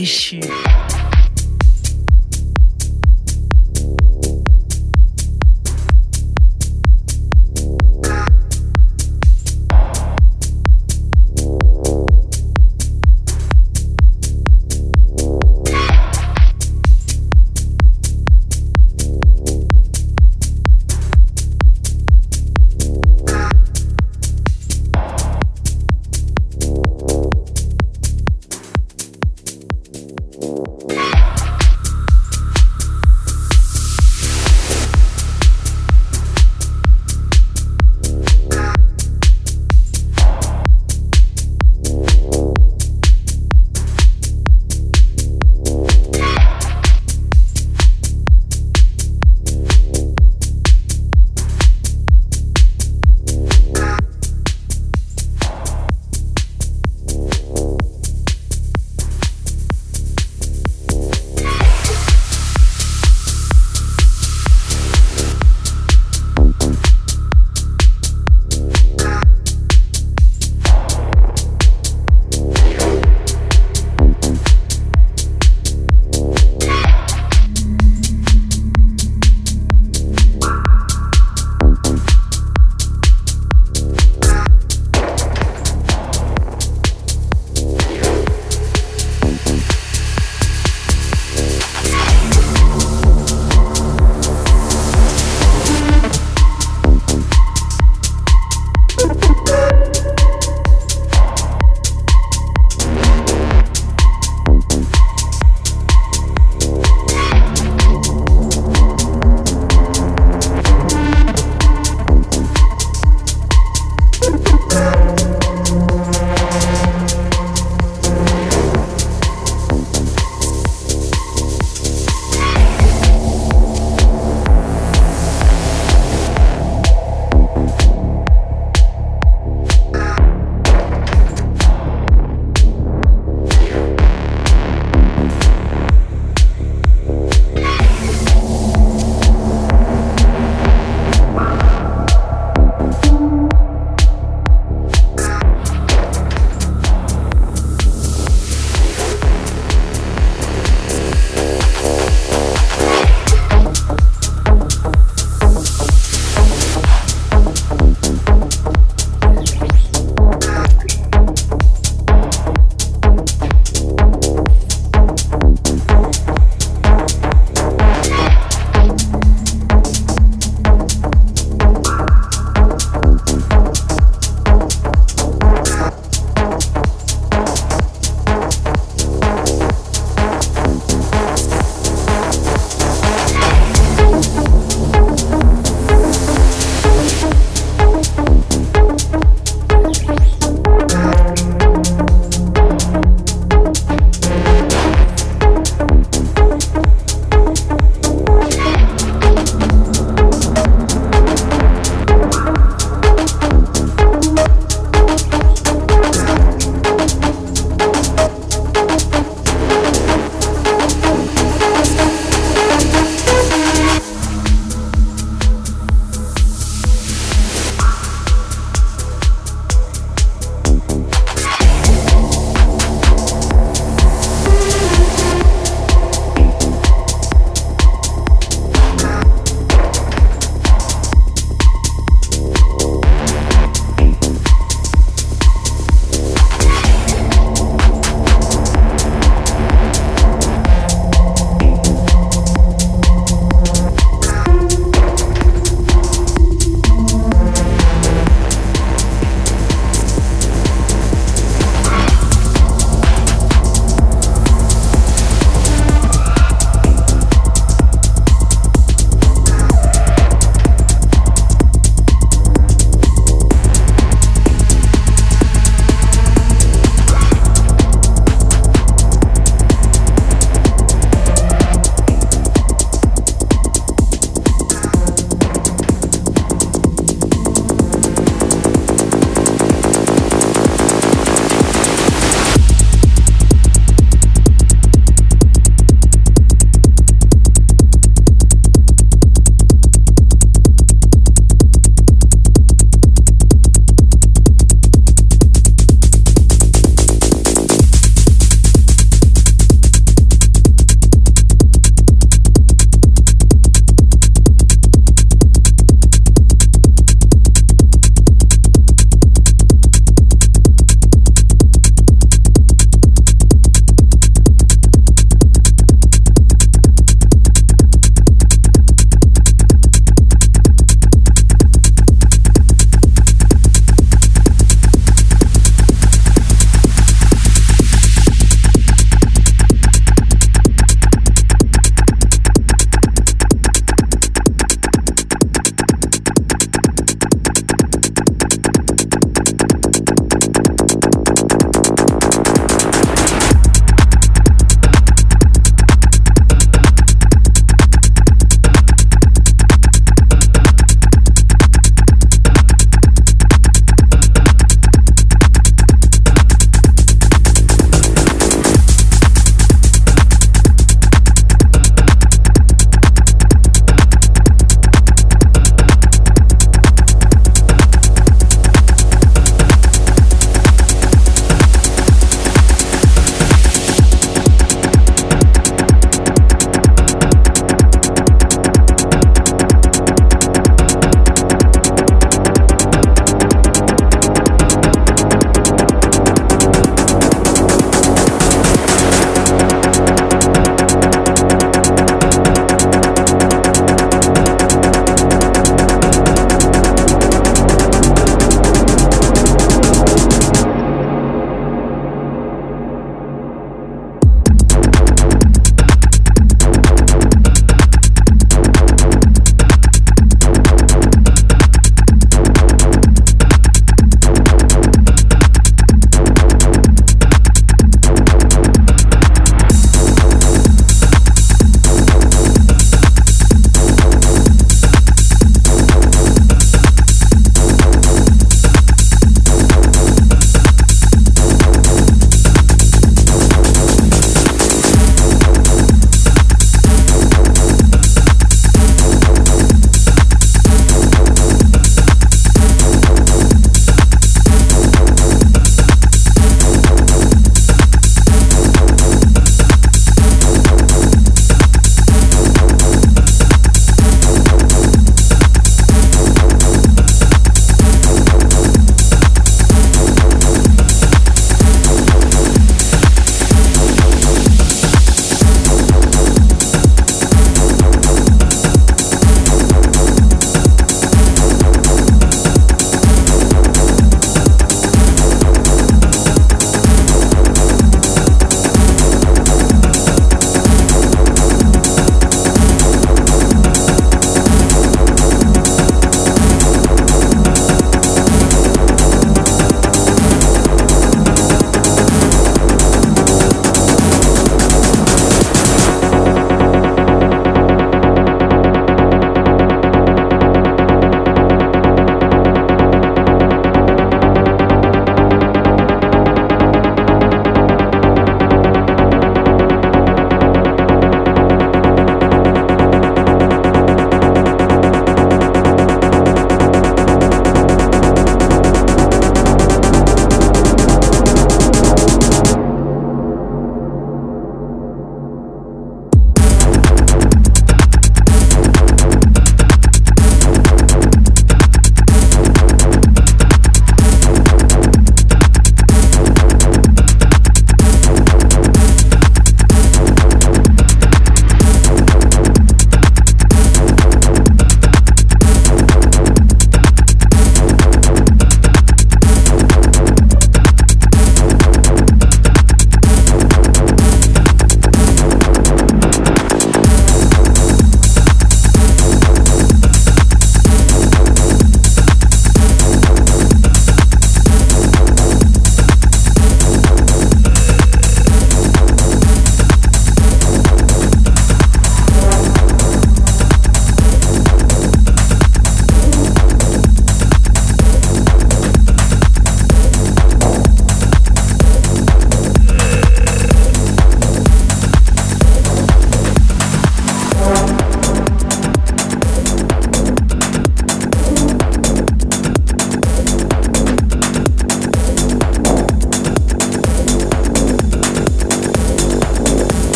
也许